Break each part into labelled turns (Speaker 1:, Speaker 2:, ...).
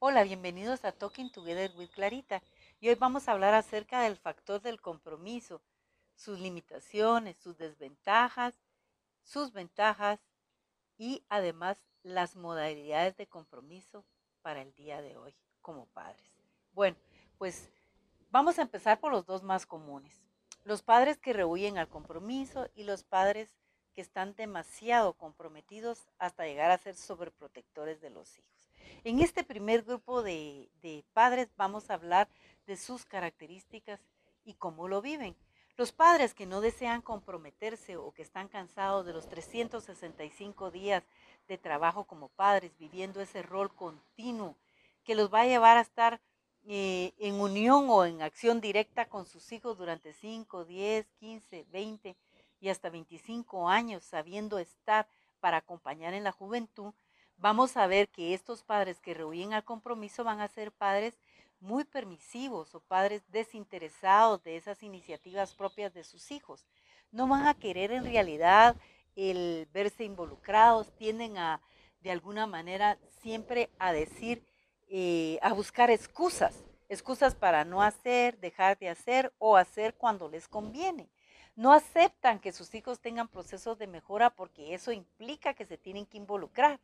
Speaker 1: Hola, bienvenidos a Talking Together with Clarita. Y hoy vamos a hablar acerca del factor del compromiso, sus limitaciones, sus desventajas, sus ventajas y además las modalidades de compromiso para el día de hoy como padres. Bueno, pues vamos a empezar por los dos más comunes. Los padres que rehuyen al compromiso y los padres que están demasiado comprometidos hasta llegar a ser sobreprotectores de los hijos. En este primer grupo de, padres vamos a hablar de sus características y cómo lo viven. Los padres que no desean comprometerse o que están cansados de los 365 días de trabajo como padres, viviendo ese rol continuo que los va a llevar a estar eh, en unión o en acción directa con sus hijos durante 5, 10, 15, 20 y hasta 25 años, sabiendo estar para acompañar en la juventud, vamos a ver que estos padres que rehuyen al compromiso van a ser padres muy permisivos o padres desinteresados de esas iniciativas propias de sus hijos. No van a querer en realidad el verse involucrados, tienden a, de alguna manera, siempre a decir, eh, a buscar excusas, excusas para no hacer, dejar de hacer o hacer cuando les conviene. No aceptan que sus hijos tengan procesos de mejora porque eso implica que se tienen que involucrar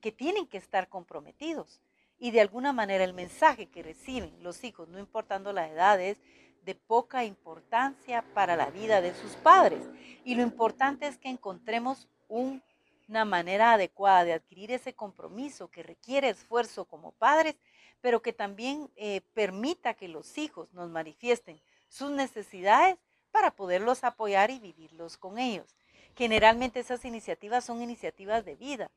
Speaker 1: que tienen que estar comprometidos. Y de alguna manera el mensaje que reciben los hijos, no importando la edad, es de poca importancia para la vida de sus padres. Y lo importante es que encontremos una manera adecuada de adquirir ese compromiso que requiere esfuerzo como padres, pero que también eh, permita que los hijos nos manifiesten sus necesidades para poderlos apoyar y vivirlos con ellos. Generalmente esas iniciativas son iniciativas de vida,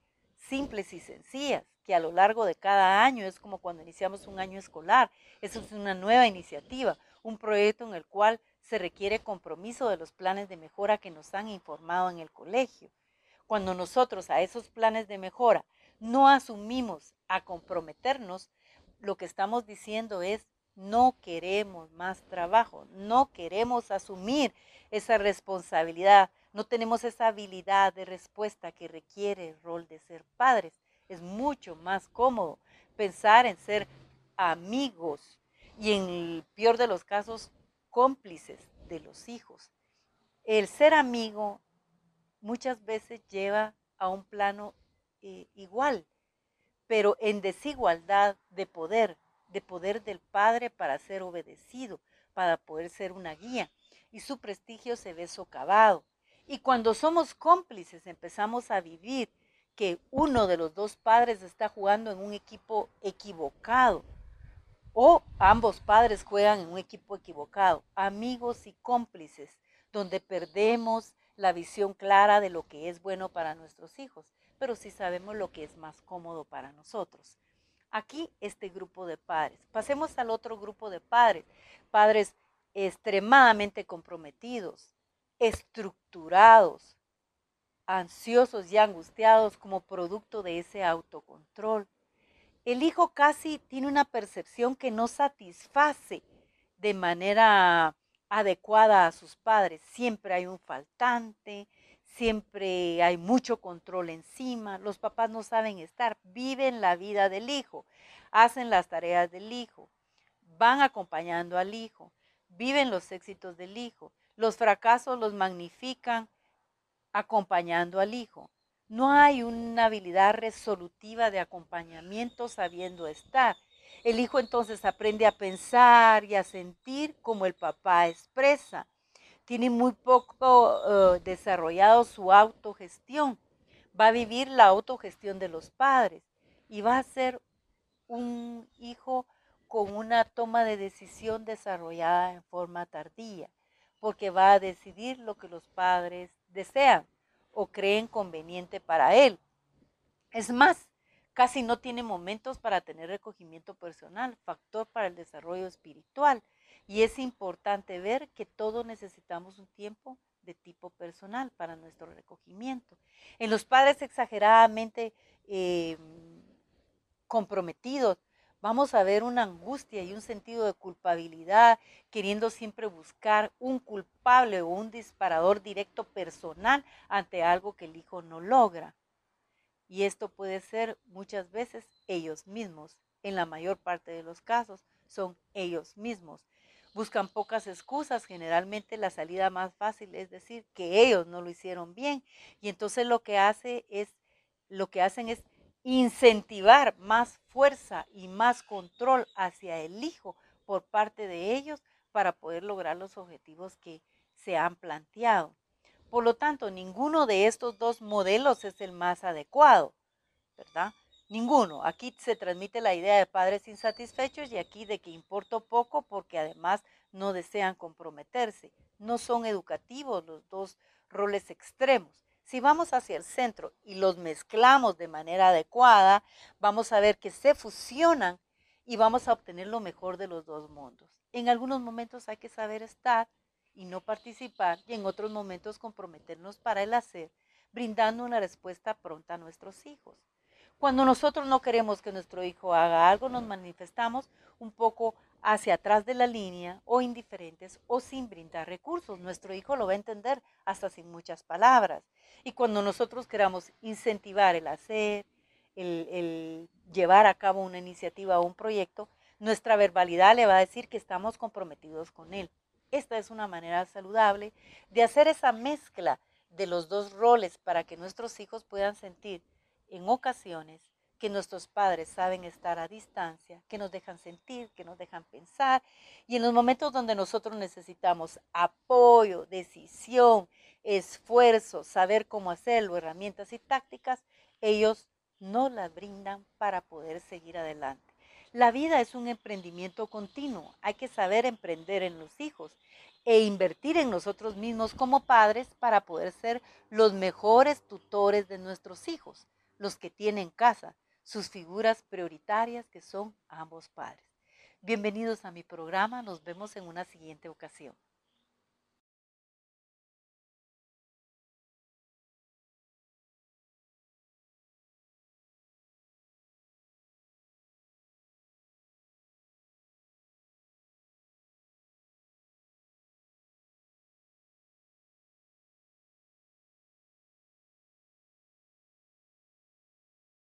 Speaker 1: simples y sencillas, que a lo largo de cada año es como cuando iniciamos un año escolar. Eso es una nueva iniciativa, un proyecto en el cual se requiere compromiso de los planes de mejora que nos han informado en el colegio. Cuando nosotros a esos planes de mejora no asumimos a comprometernos, lo que estamos diciendo es no queremos más trabajo, no queremos asumir esa responsabilidad no tenemos esa habilidad de respuesta que requiere el rol de ser padres. Es mucho más cómodo pensar en ser amigos y en el peor de los casos cómplices de los hijos. El ser amigo muchas veces lleva a un plano eh, igual, pero en desigualdad de poder, de poder del padre para ser obedecido, para poder ser una guía, y su prestigio se ve socavado. Y cuando somos cómplices empezamos a vivir que uno de los dos padres está jugando en un equipo equivocado o ambos padres juegan en un equipo equivocado, amigos y cómplices, donde perdemos la visión clara de lo que es bueno para nuestros hijos, pero sí sabemos lo que es más cómodo para nosotros. Aquí este grupo de padres. Pasemos al otro grupo de padres, padres extremadamente comprometidos, estructurados, ansiosos y angustiados como producto de ese autocontrol. El hijo casi tiene una percepción que no satisface de manera adecuada a sus padres. Siempre hay un faltante, siempre hay mucho control encima, los papás no saben estar, viven la vida del hijo, hacen las tareas del hijo, van acompañando al hijo, viven los éxitos del hijo, los fracasos los magnifican acompañando al hijo. No hay una habilidad resolutiva de acompañamiento sabiendo estar. El hijo entonces aprende a pensar y a sentir como el papá expresa. Tiene muy poco eh, desarrollado su autogestión. Va a vivir la autogestión de los padres y va a ser un hijo con una toma de decisión desarrollada en forma tardía porque va a decidir lo que los padres desean o creen conveniente para él. Es más, casi no tiene momentos para tener recogimiento personal, factor para el desarrollo espiritual. Y es importante ver que todos necesitamos un tiempo de tipo personal para nuestro recogimiento. En los padres exageradamente eh, comprometidos, vamos a ver una angustia y un sentido de culpabilidad, queriendo siempre buscar un culpable o un disparador directo personal ante algo que el hijo no logra. Y esto puede ser muchas veces ellos mismos en la mayor parte de los casos son ellos mismos. Buscan pocas excusas, generalmente la salida más fácil es decir que ellos no lo hicieron bien y entonces lo que hace es lo que hacen es incentivar más fuerza y más control hacia el hijo por parte de ellos para poder lograr los objetivos que se han planteado. Por lo tanto, ninguno de estos dos modelos es el más adecuado, ¿verdad? Ninguno. Aquí se transmite la idea de padres insatisfechos y aquí de que importo poco porque además no desean comprometerse. No son educativos los dos roles extremos. Si vamos hacia el centro y los mezclamos de manera adecuada, vamos a ver que se fusionan y vamos a obtener lo mejor de los dos mundos. En algunos momentos hay que saber estar y no participar y en otros momentos comprometernos para el hacer, brindando una respuesta pronta a nuestros hijos. Cuando nosotros no queremos que nuestro hijo haga algo, nos manifestamos un poco hacia atrás de la línea o indiferentes o sin brindar recursos. Nuestro hijo lo va a entender hasta sin muchas palabras. Y cuando nosotros queramos incentivar el hacer, el, llevar a cabo una iniciativa o un proyecto, nuestra verbalidad le va a decir que estamos comprometidos con él. Esta es una manera saludable de hacer esa mezcla de los dos roles para que nuestros hijos puedan sentir en ocasiones que nuestros padres saben estar a distancia, que nos dejan sentir, que nos dejan pensar. Y en los momentos donde nosotros necesitamos apoyo, decisión, esfuerzo, saber cómo hacerlo, herramientas y tácticas, ellos no las brindan para poder seguir adelante. La vida es un emprendimiento continuo. Hay que saber emprender en los hijos e invertir en nosotros mismos como padres para poder ser los mejores tutores de nuestros hijos, los que tienen casa, sus figuras prioritarias que son ambos padres. Bienvenidos a mi programa, nos vemos en una siguiente ocasión.